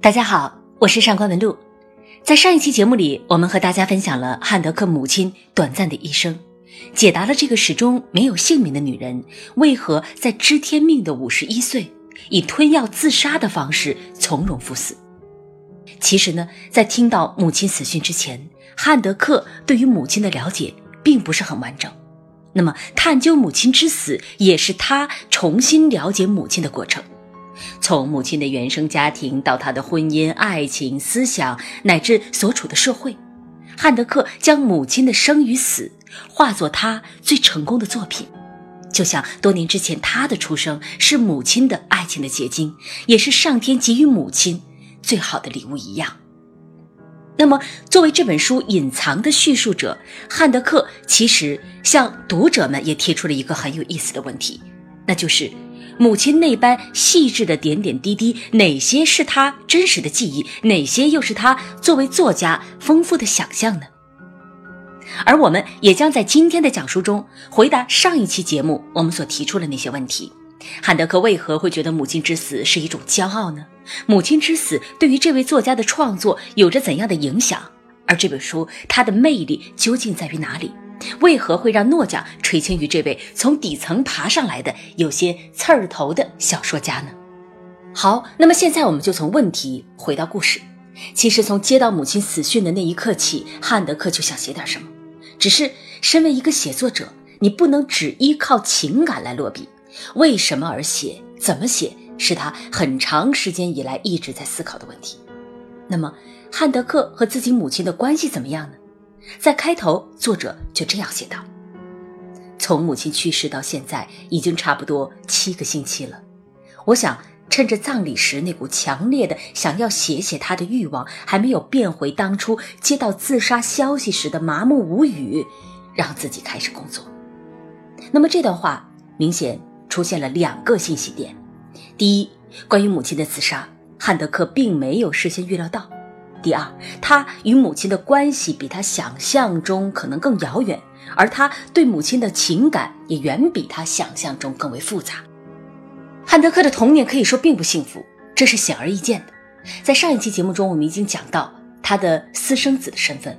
大家好，我是上官文露。在上一期节目里，我们和大家分享了汉德克母亲短暂的一生，解答了这个始终没有姓名的女人为何在知天命的五十一岁，以吞药自杀的方式从容赴死。其实呢，在听到母亲死讯之前，汉德克对于母亲的了解并不是很完整。那么，探究母亲之死，也是他重新了解母亲的过程。从母亲的原生家庭到她的婚姻、爱情、思想，乃至所处的社会，汉德克将母亲的生与死化作他最成功的作品，就像多年之前他的出生是母亲的爱情的结晶，也是上天给予母亲最好的礼物一样。那么，作为这本书隐藏的叙述者，汉德克其实向读者们也提出了一个很有意思的问题，那就是。母亲那般细致的点点滴滴，哪些是他真实的记忆，哪些又是他作为作家丰富的想象呢？而我们也将在今天的讲述中回答上一期节目我们所提出的那些问题：汉德克为何会觉得母亲之死是一种骄傲呢？母亲之死对于这位作家的创作有着怎样的影响？而这本书它的魅力究竟在于哪里？为何会让诺奖垂青于这位从底层爬上来的有些刺儿头的小说家呢？好，那么现在我们就从问题回到故事。其实从接到母亲死讯的那一刻起，汉德克就想写点什么。只是身为一个写作者，你不能只依靠情感来落笔。为什么而写？怎么写？是他很长时间以来一直在思考的问题。那么，汉德克和自己母亲的关系怎么样呢？在开头，作者就这样写道：“从母亲去世到现在，已经差不多七个星期了。我想趁着葬礼时那股强烈的想要写写她的欲望还没有变回当初接到自杀消息时的麻木无语，让自己开始工作。”那么这段话明显出现了两个信息点：第一，关于母亲的自杀，汉德克并没有事先预料到。第二，他与母亲的关系比他想象中可能更遥远，而他对母亲的情感也远比他想象中更为复杂。汉德克的童年可以说并不幸福，这是显而易见的。在上一期节目中，我们已经讲到他的私生子的身份。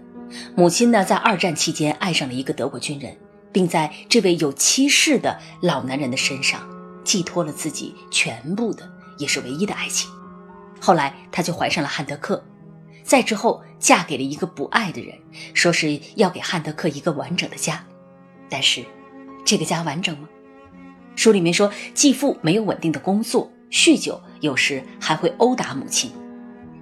母亲呢，在二战期间爱上了一个德国军人，并在这位有妻室的老男人的身上寄托了自己全部的，也是唯一的爱情。后来，他就怀上了汉德克。再之后，嫁给了一个不爱的人，说是要给汉德克一个完整的家，但是，这个家完整吗？书里面说，继父没有稳定的工作，酗酒，有时还会殴打母亲。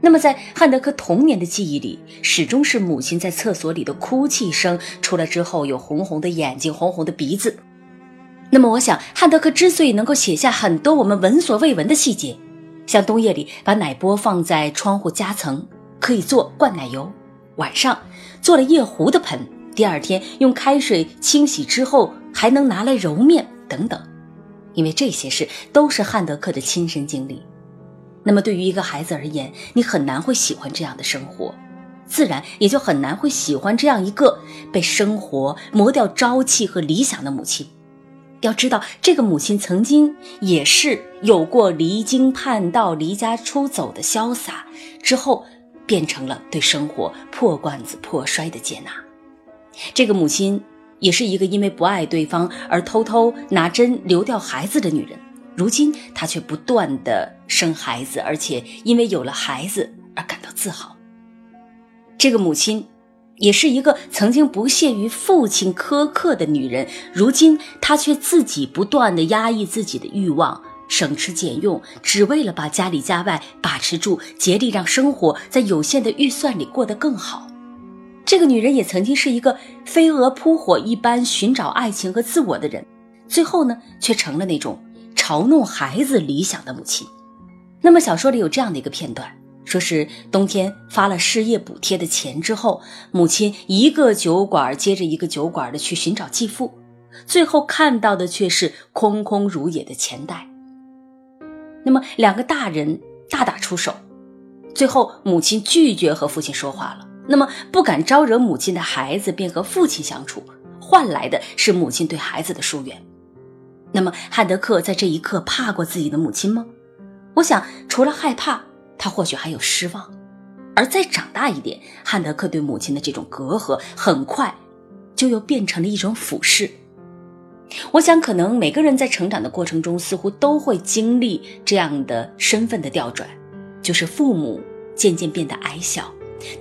那么，在汉德克童年的记忆里，始终是母亲在厕所里的哭泣声，出来之后有红红的眼睛，红红的鼻子。那么，我想，汉德克之所以能够写下很多我们闻所未闻的细节，像冬夜里把奶波放在窗户夹层。可以做灌奶油，晚上做了夜壶的盆，第二天用开水清洗之后还能拿来揉面等等，因为这些事都是汉德克的亲身经历。那么对于一个孩子而言，你很难会喜欢这样的生活，自然也就很难会喜欢这样一个被生活磨掉朝气和理想的母亲。要知道，这个母亲曾经也是有过离经叛道、离家出走的潇洒，之后。变成了对生活破罐子破摔的接纳。这个母亲也是一个因为不爱对方而偷偷拿针流掉孩子的女人。如今她却不断的生孩子，而且因为有了孩子而感到自豪。这个母亲也是一个曾经不屑于父亲苛刻的女人。如今她却自己不断的压抑自己的欲望。省吃俭用，只为了把家里家外把持住，竭力让生活在有限的预算里过得更好。这个女人也曾经是一个飞蛾扑火一般寻找爱情和自我的人，最后呢，却成了那种嘲弄孩子理想的母亲。那么小说里有这样的一个片段，说是冬天发了失业补贴的钱之后，母亲一个酒馆接着一个酒馆的去寻找继父，最后看到的却是空空如也的钱袋。那么，两个大人大打出手，最后母亲拒绝和父亲说话了。那么，不敢招惹母亲的孩子便和父亲相处，换来的是母亲对孩子的疏远。那么，汉德克在这一刻怕过自己的母亲吗？我想，除了害怕，他或许还有失望；而再长大一点，汉德克对母亲的这种隔阂，很快就又变成了一种俯视。我想，可能每个人在成长的过程中，似乎都会经历这样的身份的调转，就是父母渐渐变得矮小，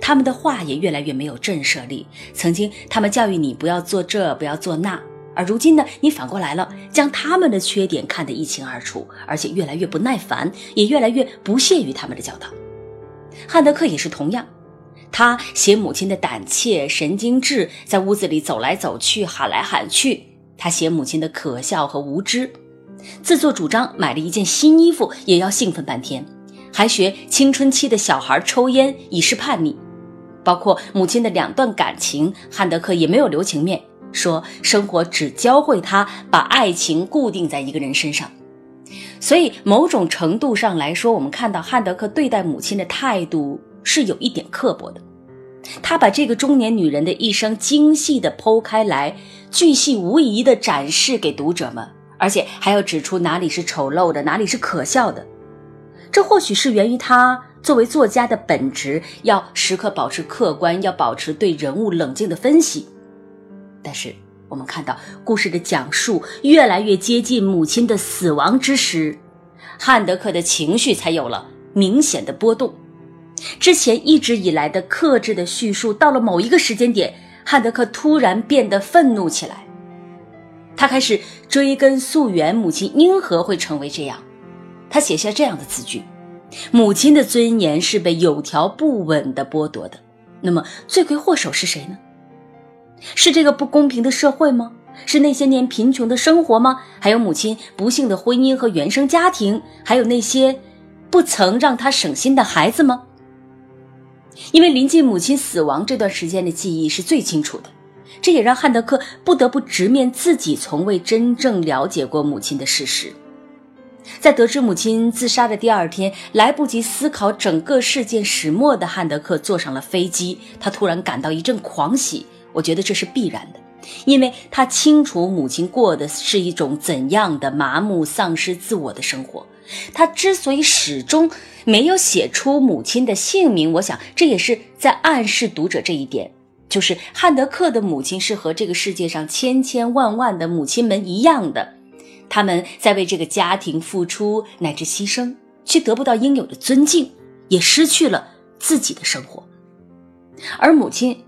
他们的话也越来越没有震慑力。曾经，他们教育你不要做这，不要做那，而如今呢，你反过来了，将他们的缺点看得一清二楚，而且越来越不耐烦，也越来越不屑于他们的教导。汉德克也是同样，他写母亲的胆怯、神经质，在屋子里走来走去，喊来喊去。他写母亲的可笑和无知，自作主张买了一件新衣服也要兴奋半天，还学青春期的小孩抽烟以示叛逆。包括母亲的两段感情，汉德克也没有留情面，说生活只教会他把爱情固定在一个人身上。所以某种程度上来说，我们看到汉德克对待母亲的态度是有一点刻薄的。他把这个中年女人的一生精细地剖开来。巨细无遗地展示给读者们，而且还要指出哪里是丑陋的，哪里是可笑的。这或许是源于他作为作家的本质，要时刻保持客观，要保持对人物冷静的分析。但是我们看到，故事的讲述越来越接近母亲的死亡之时，汉德克的情绪才有了明显的波动。之前一直以来的克制的叙述，到了某一个时间点。汉德克突然变得愤怒起来，他开始追根溯源，母亲因何会成为这样？他写下这样的字句：“母亲的尊严是被有条不紊地剥夺的。”那么，罪魁祸首是谁呢？是这个不公平的社会吗？是那些年贫穷的生活吗？还有母亲不幸的婚姻和原生家庭？还有那些不曾让他省心的孩子吗？因为临近母亲死亡这段时间的记忆是最清楚的，这也让汉德克不得不直面自己从未真正了解过母亲的事实。在得知母亲自杀的第二天，来不及思考整个事件始末的汉德克坐上了飞机，他突然感到一阵狂喜。我觉得这是必然的，因为他清楚母亲过的是一种怎样的麻木、丧失自我的生活。他之所以始终没有写出母亲的姓名，我想这也是在暗示读者这一点，就是汉德克的母亲是和这个世界上千千万万的母亲们一样的，他们在为这个家庭付出乃至牺牲，却得不到应有的尊敬，也失去了自己的生活。而母亲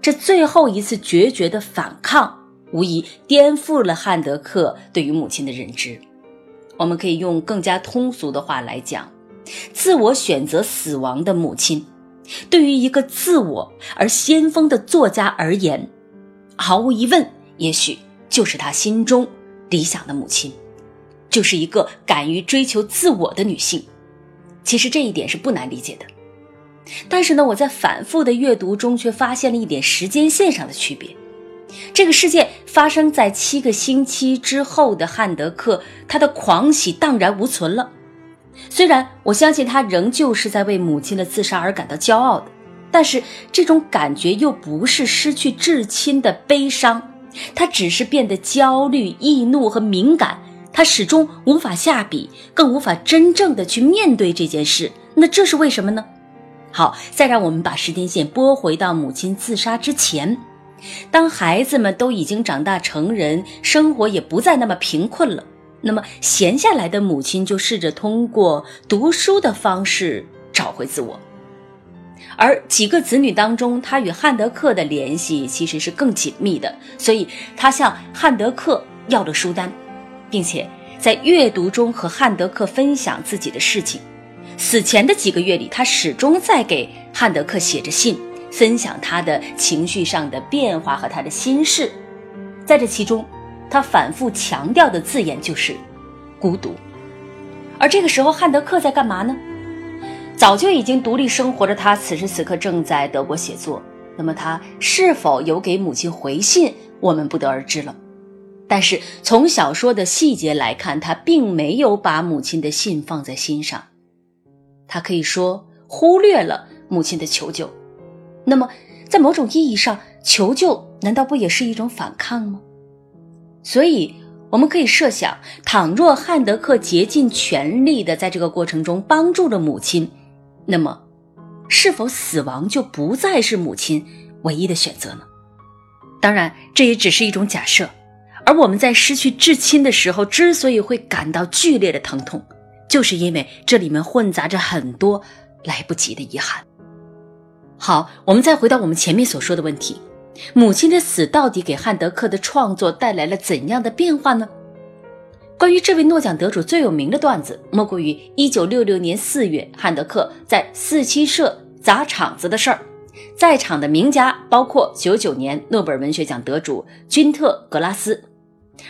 这最后一次决绝的反抗，无疑颠覆了汉德克对于母亲的认知。我们可以用更加通俗的话来讲，自我选择死亡的母亲，对于一个自我而先锋的作家而言，毫无疑问，也许就是他心中理想的母亲，就是一个敢于追求自我的女性。其实这一点是不难理解的，但是呢，我在反复的阅读中却发现了一点时间线上的区别。这个事件发生在七个星期之后的汉德克，他的狂喜荡然无存了。虽然我相信他仍旧是在为母亲的自杀而感到骄傲的，但是这种感觉又不是失去至亲的悲伤，他只是变得焦虑、易怒和敏感。他始终无法下笔，更无法真正的去面对这件事。那这是为什么呢？好，再让我们把时间线拨回到母亲自杀之前。当孩子们都已经长大成人，生活也不再那么贫困了，那么闲下来的母亲就试着通过读书的方式找回自我。而几个子女当中，他与汉德克的联系其实是更紧密的，所以他向汉德克要了书单，并且在阅读中和汉德克分享自己的事情。死前的几个月里，他始终在给汉德克写着信。分享他的情绪上的变化和他的心事，在这其中，他反复强调的字眼就是孤独。而这个时候，汉德克在干嘛呢？早就已经独立生活的他，此时此刻正在德国写作。那么他是否有给母亲回信，我们不得而知了。但是从小说的细节来看，他并没有把母亲的信放在心上，他可以说忽略了母亲的求救。那么，在某种意义上，求救难道不也是一种反抗吗？所以，我们可以设想，倘若汉德克竭尽全力的在这个过程中帮助了母亲，那么，是否死亡就不再是母亲唯一的选择呢？当然，这也只是一种假设。而我们在失去至亲的时候，之所以会感到剧烈的疼痛，就是因为这里面混杂着很多来不及的遗憾。好，我们再回到我们前面所说的问题：母亲的死到底给汉德克的创作带来了怎样的变化呢？关于这位诺奖得主最有名的段子，莫过于1966年4月汉德克在四七社砸场子的事儿。在场的名家包括99年诺贝尔文学奖得主君特·格拉斯。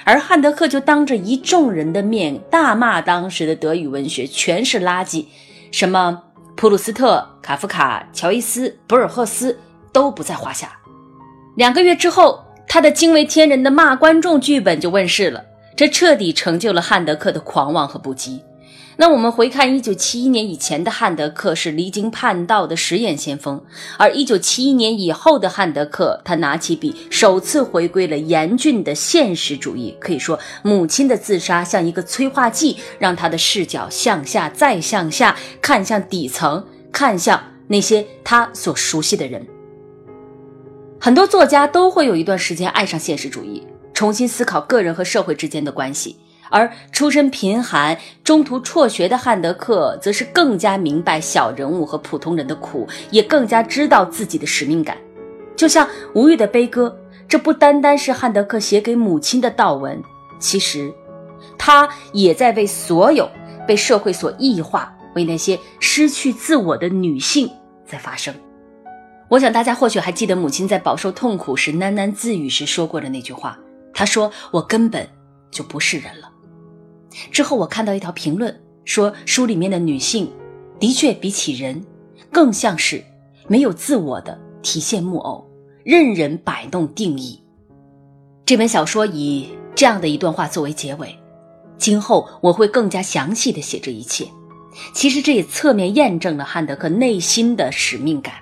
而汉德克就当着一众人的面大骂当时的德语文学全是垃圾，什么普鲁斯特、卡夫卡、乔伊斯、博尔赫斯都不在话下。两个月之后，他的惊为天人的骂观众剧本就问世了，这彻底成就了汉德克的狂妄和不羁。那我们回看一九七一年以前的汉德克是离经叛道的实验先锋，而一九七一年以后的汉德克，他拿起笔，首次回归了严峻的现实主义。可以说，母亲的自杀像一个催化剂，让他的视角向下再向下，看向底层，看向那些他所熟悉的人。很多作家都会有一段时间爱上现实主义，重新思考个人和社会之间的关系。而出身贫寒、中途辍学的汉德克，则是更加明白小人物和普通人的苦，也更加知道自己的使命感。就像《无欲的悲歌》，这不单单是汉德克写给母亲的悼文，其实，他也在为所有被社会所异化、为那些失去自我的女性在发声。我想大家或许还记得母亲在饱受痛苦时喃喃自语时说过的那句话：“她说我根本就不是人了。”之后，我看到一条评论说，书里面的女性的确比起人，更像是没有自我的提线木偶，任人摆弄定义。这本小说以这样的一段话作为结尾，今后我会更加详细的写这一切。其实这也侧面验证了汉德克内心的使命感。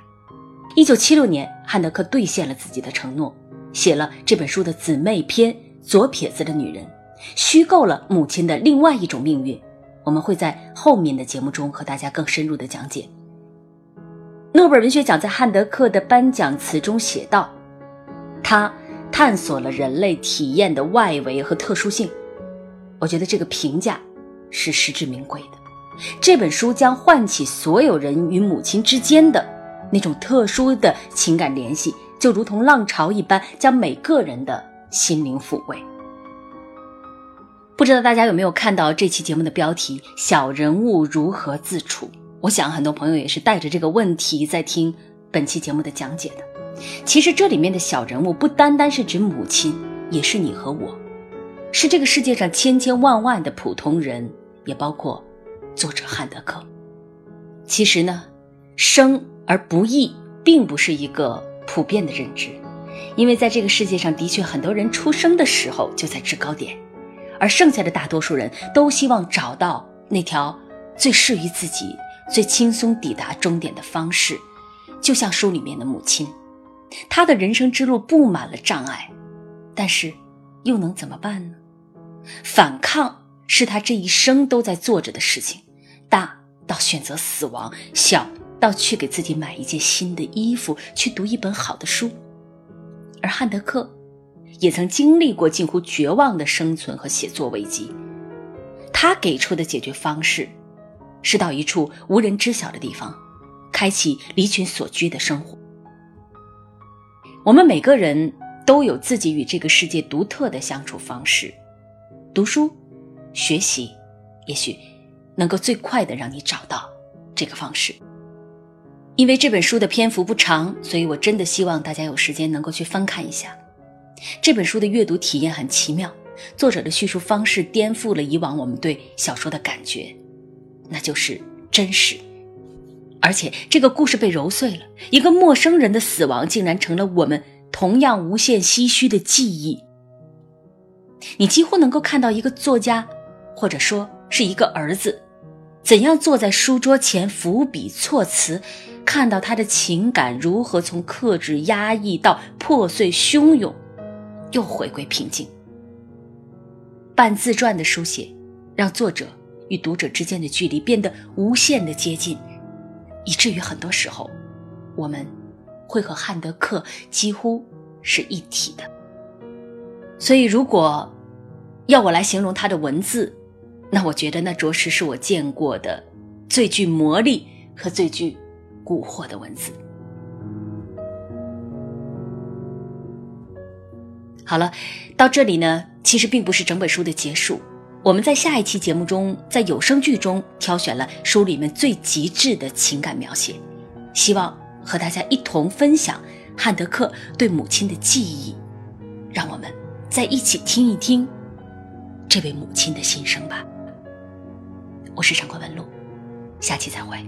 一九七六年，汉德克兑现了自己的承诺，写了这本书的姊妹篇《左撇子的女人》。虚构了母亲的另外一种命运，我们会在后面的节目中和大家更深入的讲解。诺贝尔文学奖在汉德克的颁奖词中写道：“他探索了人类体验的外围和特殊性。”我觉得这个评价是实至名归的。这本书将唤起所有人与母亲之间的那种特殊的情感联系，就如同浪潮一般，将每个人的心灵抚慰。不知道大家有没有看到这期节目的标题“小人物如何自处”？我想很多朋友也是带着这个问题在听本期节目的讲解的。其实这里面的小人物不单单是指母亲，也是你和我，是这个世界上千千万万的普通人，也包括作者汉德克。其实呢，生而不易并不是一个普遍的认知，因为在这个世界上的确很多人出生的时候就在制高点。而剩下的大多数人都希望找到那条最适于自己、最轻松抵达终点的方式，就像书里面的母亲，她的人生之路布满了障碍，但是又能怎么办呢？反抗是他这一生都在做着的事情，大到选择死亡，小到去给自己买一件新的衣服，去读一本好的书，而汉德克。也曾经历过近乎绝望的生存和写作危机，他给出的解决方式，是到一处无人知晓的地方，开启离群所居的生活。我们每个人都有自己与这个世界独特的相处方式，读书、学习，也许能够最快的让你找到这个方式。因为这本书的篇幅不长，所以我真的希望大家有时间能够去翻看一下。这本书的阅读体验很奇妙，作者的叙述方式颠覆了以往我们对小说的感觉，那就是真实。而且这个故事被揉碎了，一个陌生人的死亡竟然成了我们同样无限唏嘘的记忆。你几乎能够看到一个作家，或者说是一个儿子，怎样坐在书桌前伏笔措辞，看到他的情感如何从克制压抑到破碎汹涌。又回归平静。半自传的书写，让作者与读者之间的距离变得无限的接近。以至于很多时候，我们会和汉德克几乎是一体的。所以，如果要我来形容他的文字，那我觉得那着实是我见过的最具魔力和最具蛊惑的文字。好了，到这里呢，其实并不是整本书的结束。我们在下一期节目中，在有声剧中挑选了书里面最极致的情感描写，希望和大家一同分享汉德克对母亲的记忆，让我们再一起听一听这位母亲的心声吧。我是上官文露，下期再会。